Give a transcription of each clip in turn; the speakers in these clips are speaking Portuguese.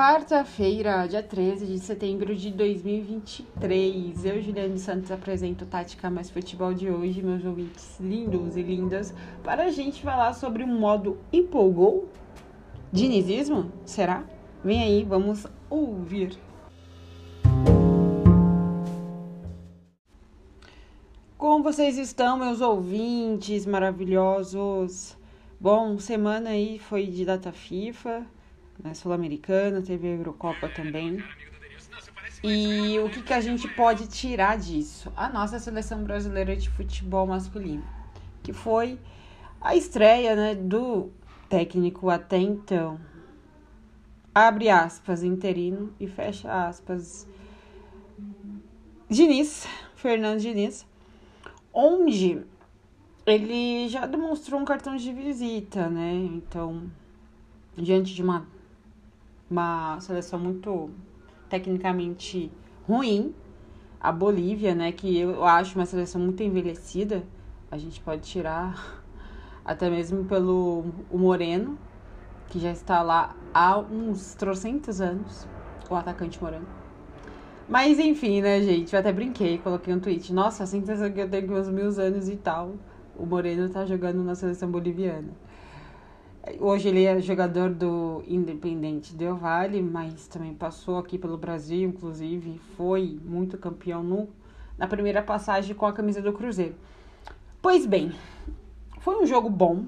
quarta-feira, dia 13 de setembro de 2023. Eu, Juliane Santos, apresento Tática Mais Futebol de hoje, meus ouvintes lindos e lindas, para a gente falar sobre um modo empolgou? Dinizismo? Será? Vem aí, vamos ouvir. Como vocês estão, meus ouvintes maravilhosos? Bom, semana aí foi de data FIFA né, Sul-Americana, teve a Eurocopa também. E o que, que a gente pode tirar disso? A nossa seleção brasileira de futebol masculino, que foi a estreia né, do técnico até então. Abre aspas, interino e fecha aspas. Diniz, Fernando Diniz, onde ele já demonstrou um cartão de visita, né? Então, diante de uma uma seleção muito tecnicamente ruim. A Bolívia, né, que eu acho uma seleção muito envelhecida, a gente pode tirar até mesmo pelo o Moreno, que já está lá há uns trocentos anos, o atacante Moreno. Mas enfim, né, gente? Eu até brinquei, coloquei um tweet. Nossa, a sensação que eu tenho uns mil anos e tal. O Moreno tá jogando na seleção boliviana. Hoje ele é jogador do Independente Del Valle, mas também passou aqui pelo Brasil, inclusive foi muito campeão no, na primeira passagem com a camisa do Cruzeiro. Pois bem, foi um jogo bom,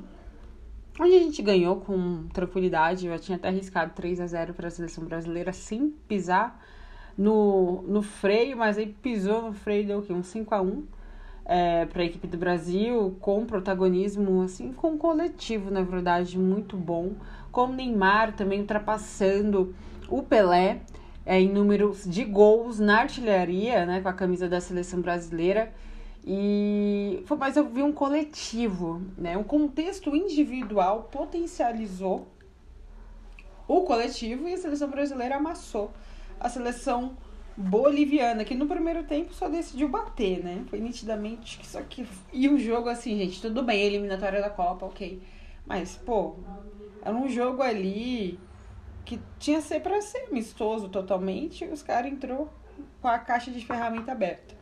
onde a gente ganhou com tranquilidade. Eu já tinha até arriscado 3 a 0 para a seleção brasileira sem pisar no, no freio, mas aí pisou no freio e deu o quê? Um 5 a 1 é, para a equipe do Brasil, com protagonismo, assim, com um coletivo, na verdade, muito bom, com o Neymar também ultrapassando o Pelé é, em números de gols na artilharia, né, com a camisa da seleção brasileira. E foi, mas eu vi um coletivo, né? Um contexto individual potencializou o coletivo e a seleção brasileira amassou a seleção boliviana, que no primeiro tempo só decidiu bater, né? Foi nitidamente que só que. E o jogo, assim, gente, tudo bem, eliminatória da Copa, ok. Mas, pô, era um jogo ali que tinha ser pra ser amistoso totalmente, os caras entrou com a caixa de ferramenta aberta.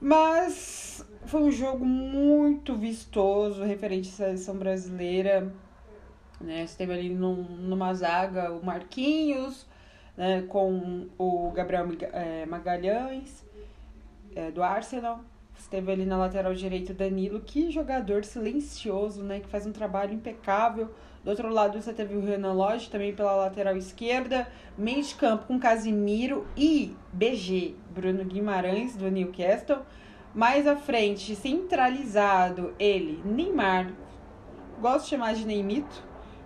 Mas foi um jogo muito vistoso referente à seleção brasileira. Né? Você teve ali num, numa zaga o Marquinhos, né, com o Gabriel é, Magalhães, é, do Arsenal. Esteve ali na lateral direito Danilo, que jogador silencioso, né, que faz um trabalho impecável. Do outro lado você teve o Renan Lodge, também pela lateral esquerda. Meio de campo com Casimiro e BG, Bruno Guimarães, do Newcastle. Mais à frente, centralizado, ele, Neymar. Gosto de chamar de Neymito,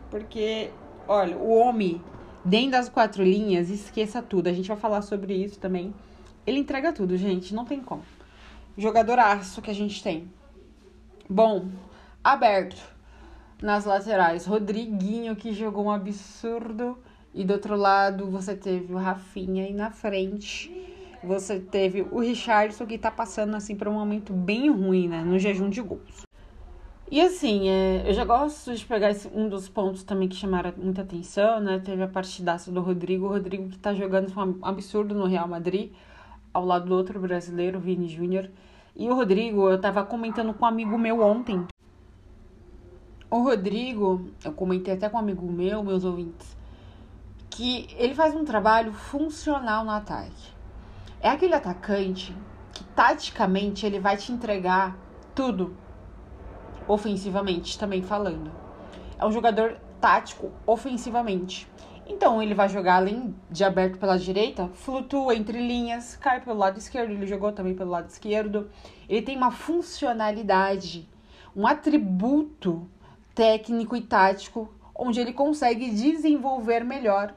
porque, olha, o homem dentro das quatro linhas, esqueça tudo. A gente vai falar sobre isso também. Ele entrega tudo, gente, não tem como. Jogadoraço que a gente tem. Bom, aberto nas laterais, Rodriguinho que jogou um absurdo. E do outro lado você teve o Rafinha e na frente você teve o Richardson que tá passando assim por um momento bem ruim, né, no jejum de gols. E assim, é, eu já gosto de pegar esse, um dos pontos também que chamaram muita atenção, né? Teve a partidaça do Rodrigo. O Rodrigo que tá jogando um absurdo no Real Madrid, ao lado do outro brasileiro, Vini Júnior. E o Rodrigo, eu tava comentando com um amigo meu ontem. O Rodrigo, eu comentei até com um amigo meu, meus ouvintes, que ele faz um trabalho funcional no ataque. É aquele atacante que taticamente ele vai te entregar tudo ofensivamente também falando. É um jogador tático ofensivamente. Então ele vai jogar além de aberto pela direita, flutua entre linhas, cai pelo lado esquerdo, ele jogou também pelo lado esquerdo. Ele tem uma funcionalidade, um atributo técnico e tático onde ele consegue desenvolver melhor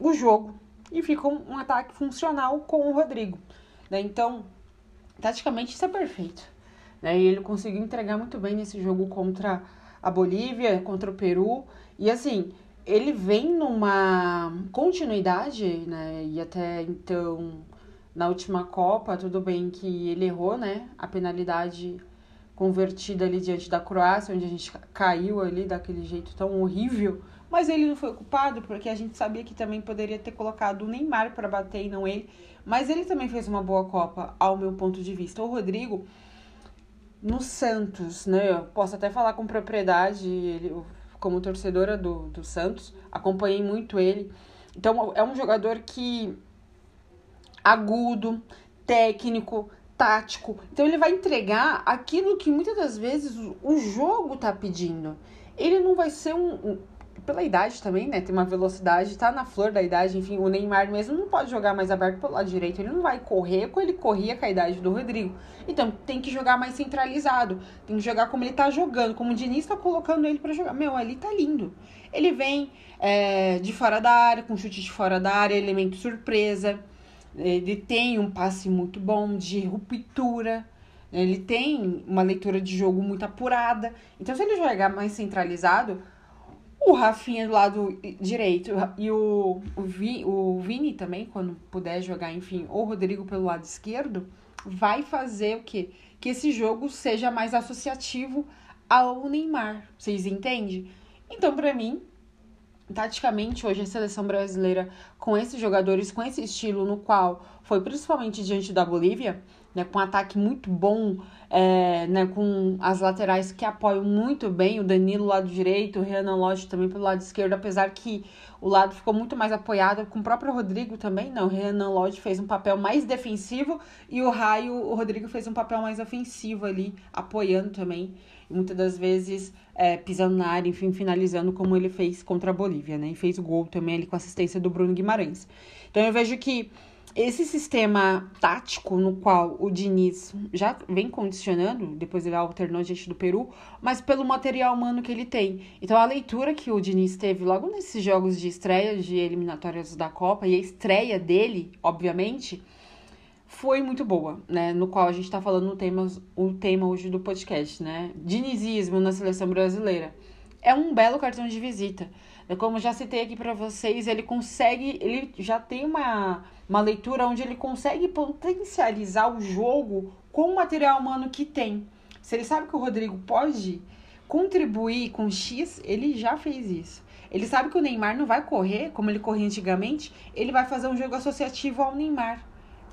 o jogo e fica um, um ataque funcional com o Rodrigo. Né? Então, taticamente isso é perfeito. Né? E ele conseguiu entregar muito bem nesse jogo contra a Bolívia, contra o Peru. E assim, ele vem numa continuidade, né? E até então, na última Copa, tudo bem que ele errou, né? A penalidade convertida ali diante da Croácia, onde a gente caiu ali daquele jeito tão horrível mas ele não foi ocupado porque a gente sabia que também poderia ter colocado o Neymar para bater e não ele. Mas ele também fez uma boa Copa, ao meu ponto de vista. O Rodrigo, no Santos, né? Eu posso até falar com propriedade, ele, como torcedora do, do Santos, acompanhei muito ele. Então, é um jogador que agudo, técnico, tático. Então ele vai entregar aquilo que muitas das vezes o jogo tá pedindo. Ele não vai ser um, um pela idade também, né? Tem uma velocidade, tá na flor da idade, enfim, o Neymar mesmo não pode jogar mais aberto pelo lado direito, ele não vai correr como ele corria com a idade do Rodrigo. Então, tem que jogar mais centralizado, tem que jogar como ele tá jogando, como o Diniz tá colocando ele para jogar. Meu, ali tá lindo. Ele vem é, de fora da área, com chute de fora da área, elemento surpresa. Ele tem um passe muito bom de ruptura. Ele tem uma leitura de jogo muito apurada. Então, se ele jogar mais centralizado, o Rafinha do lado direito e o, o, Vi, o Vini também, quando puder jogar, enfim, ou o Rodrigo pelo lado esquerdo, vai fazer o quê? Que esse jogo seja mais associativo ao Neymar. Vocês entendem? Então, para mim, taticamente hoje a seleção brasileira com esses jogadores, com esse estilo no qual foi principalmente diante da Bolívia, né, com um ataque muito bom, é, né, com as laterais que apoiam muito bem, o Danilo lado direito, o Renan Lodge também pelo lado esquerdo, apesar que o lado ficou muito mais apoiado, com o próprio Rodrigo também, não, o Renan Lodge fez um papel mais defensivo e o Raio, o Rodrigo fez um papel mais ofensivo ali, apoiando também, muitas das vezes é, pisando na área, enfim, finalizando como ele fez contra a Bolívia, né, e fez o gol também ali com assistência do Bruno Guimarães. Então eu vejo que esse sistema tático no qual o Diniz já vem condicionando, depois ele alternou diante do Peru, mas pelo material humano que ele tem. Então a leitura que o Diniz teve logo nesses jogos de estreia de eliminatórias da Copa, e a estreia dele, obviamente, foi muito boa, né? No qual a gente tá falando no tema, o tema hoje do podcast, né? Dinizismo na seleção brasileira. É um belo cartão de visita. Como já citei aqui para vocês, ele consegue, ele já tem uma, uma leitura onde ele consegue potencializar o jogo com o material humano que tem. Se ele sabe que o Rodrigo pode contribuir com X, ele já fez isso. Ele sabe que o Neymar não vai correr como ele corria antigamente, ele vai fazer um jogo associativo ao Neymar,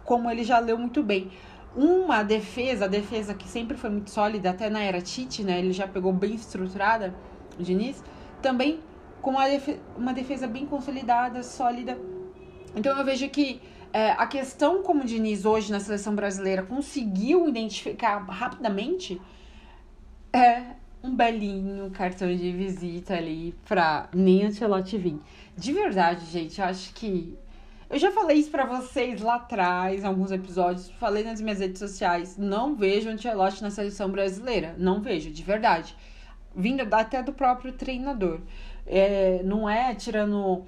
como ele já leu muito bem. Uma defesa, a defesa que sempre foi muito sólida, até na era Tite, né? Ele já pegou bem estruturada, o Diniz, também com uma defesa, uma defesa bem consolidada, sólida. Então eu vejo que é, a questão como o Diniz hoje na seleção brasileira conseguiu identificar rapidamente é um belinho cartão de visita ali pra nem Ancelotti vir. De verdade, gente, eu acho que eu já falei isso para vocês lá atrás, em alguns episódios, falei nas minhas redes sociais, não vejo Ancelotti na seleção brasileira, não vejo, de verdade. Vindo até do próprio treinador é, não é tirando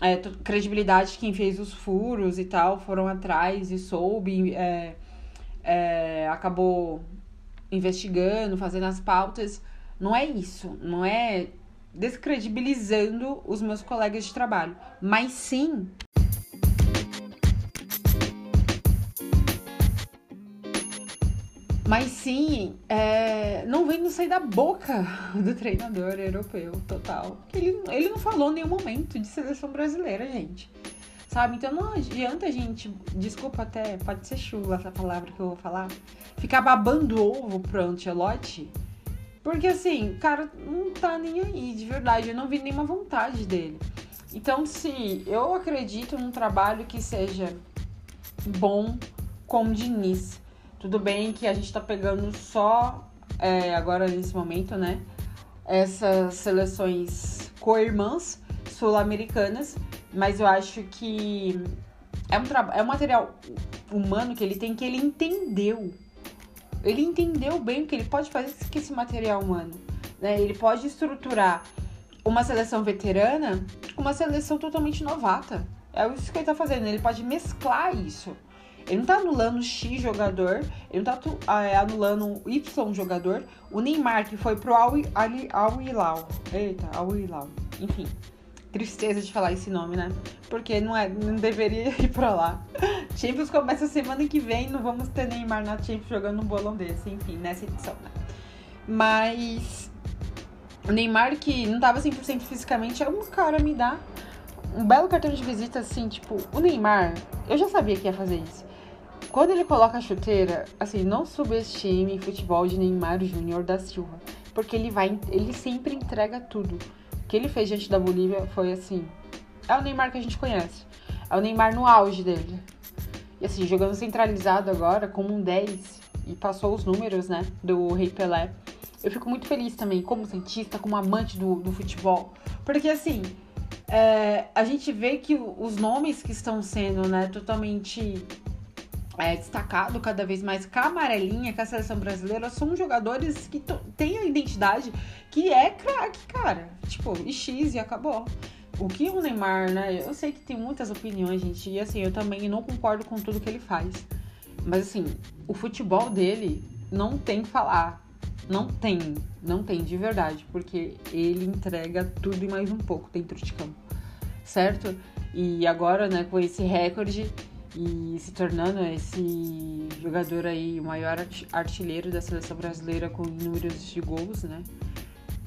é, credibilidade quem fez os furos e tal, foram atrás e soube, é, é, acabou investigando, fazendo as pautas. Não é isso, não é descredibilizando os meus colegas de trabalho, mas sim Mas sim, é, não vem não sair da boca do treinador europeu total. Ele, ele não falou em nenhum momento de seleção brasileira, gente. Sabe? Então não adianta a gente, desculpa até, pode ser chuva essa palavra que eu vou falar, ficar babando ovo pro Ancelotti. Porque assim, o cara não tá nem aí, de verdade. Eu não vi nenhuma vontade dele. Então, se eu acredito num trabalho que seja bom com o Diniz tudo bem que a gente tá pegando só é, agora nesse momento, né? Essas seleções co-irmãs sul-americanas, mas eu acho que é um, é um material humano que ele tem que ele entendeu. Ele entendeu bem o que ele pode fazer com esse material humano. Né? Ele pode estruturar uma seleção veterana com uma seleção totalmente novata. É isso que ele tá fazendo. Ele pode mesclar isso. Ele não tá anulando X jogador, ele não tá ah, é, anulando Y jogador. O Neymar, que foi pro Al-Hilal. Eita, Al-Hilal. Enfim, tristeza de falar esse nome, né? Porque não, é, não deveria ir pra lá. Champions começa semana que vem, não vamos ter Neymar na Champions jogando um bolão desse, enfim, nessa edição, né? Mas O Neymar, que não tava 100% fisicamente, é um cara me dá um belo cartão de visita, assim, tipo, o Neymar, eu já sabia que ia fazer isso. Quando ele coloca a chuteira, assim, não subestime futebol de Neymar Júnior da Silva, porque ele vai, ele sempre entrega tudo. O que ele fez diante da Bolívia foi assim, é o Neymar que a gente conhece. É o Neymar no auge dele. E assim, jogando centralizado agora, como um 10, e passou os números, né, do Rei Pelé. Eu fico muito feliz também, como cientista, como amante do, do futebol. Porque assim, é, a gente vê que os nomes que estão sendo, né, totalmente é, destacado cada vez mais com a amarelinha, com a seleção brasileira, são jogadores que têm a identidade que é craque, cara. Tipo, e X e acabou. O que o Neymar, né? Eu sei que tem muitas opiniões, gente, e assim, eu também não concordo com tudo que ele faz. Mas assim, o futebol dele não tem que falar. Não tem, não tem de verdade, porque ele entrega tudo e mais um pouco dentro de campo, certo? E agora, né, com esse recorde e se tornando esse jogador aí o maior artilheiro da seleção brasileira com números de gols, né?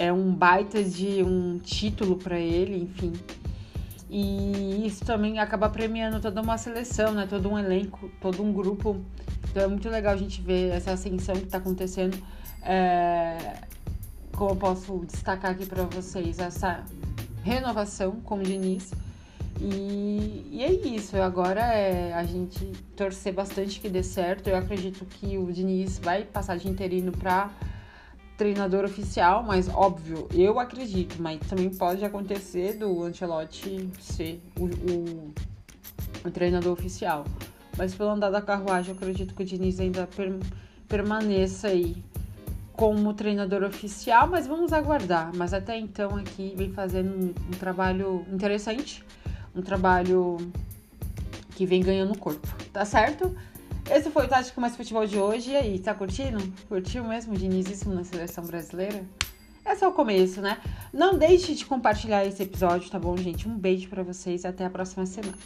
é um baita de um título para ele, enfim. E isso também acaba premiando toda uma seleção, né? Todo um elenco, todo um grupo. Então é muito legal a gente ver essa ascensão que está acontecendo. É... Como eu posso destacar aqui para vocês, essa renovação com o Diniz. E, e, é isso, agora é a gente torcer bastante que dê certo. Eu acredito que o Diniz vai passar de interino para treinador oficial, mas óbvio, eu acredito, mas também pode acontecer do Ancelotti ser o, o, o treinador oficial. Mas pelo andar da carruagem, eu acredito que o Diniz ainda per, permaneça aí como treinador oficial, mas vamos aguardar. Mas até então aqui vem fazendo um, um trabalho interessante, um trabalho que vem ganhando corpo, tá certo? Esse foi o Tático Mais Futebol de hoje. E aí, tá curtindo? Curtiu mesmo início na seleção brasileira? É só o começo, né? Não deixe de compartilhar esse episódio, tá bom, gente? Um beijo para vocês e até a próxima semana.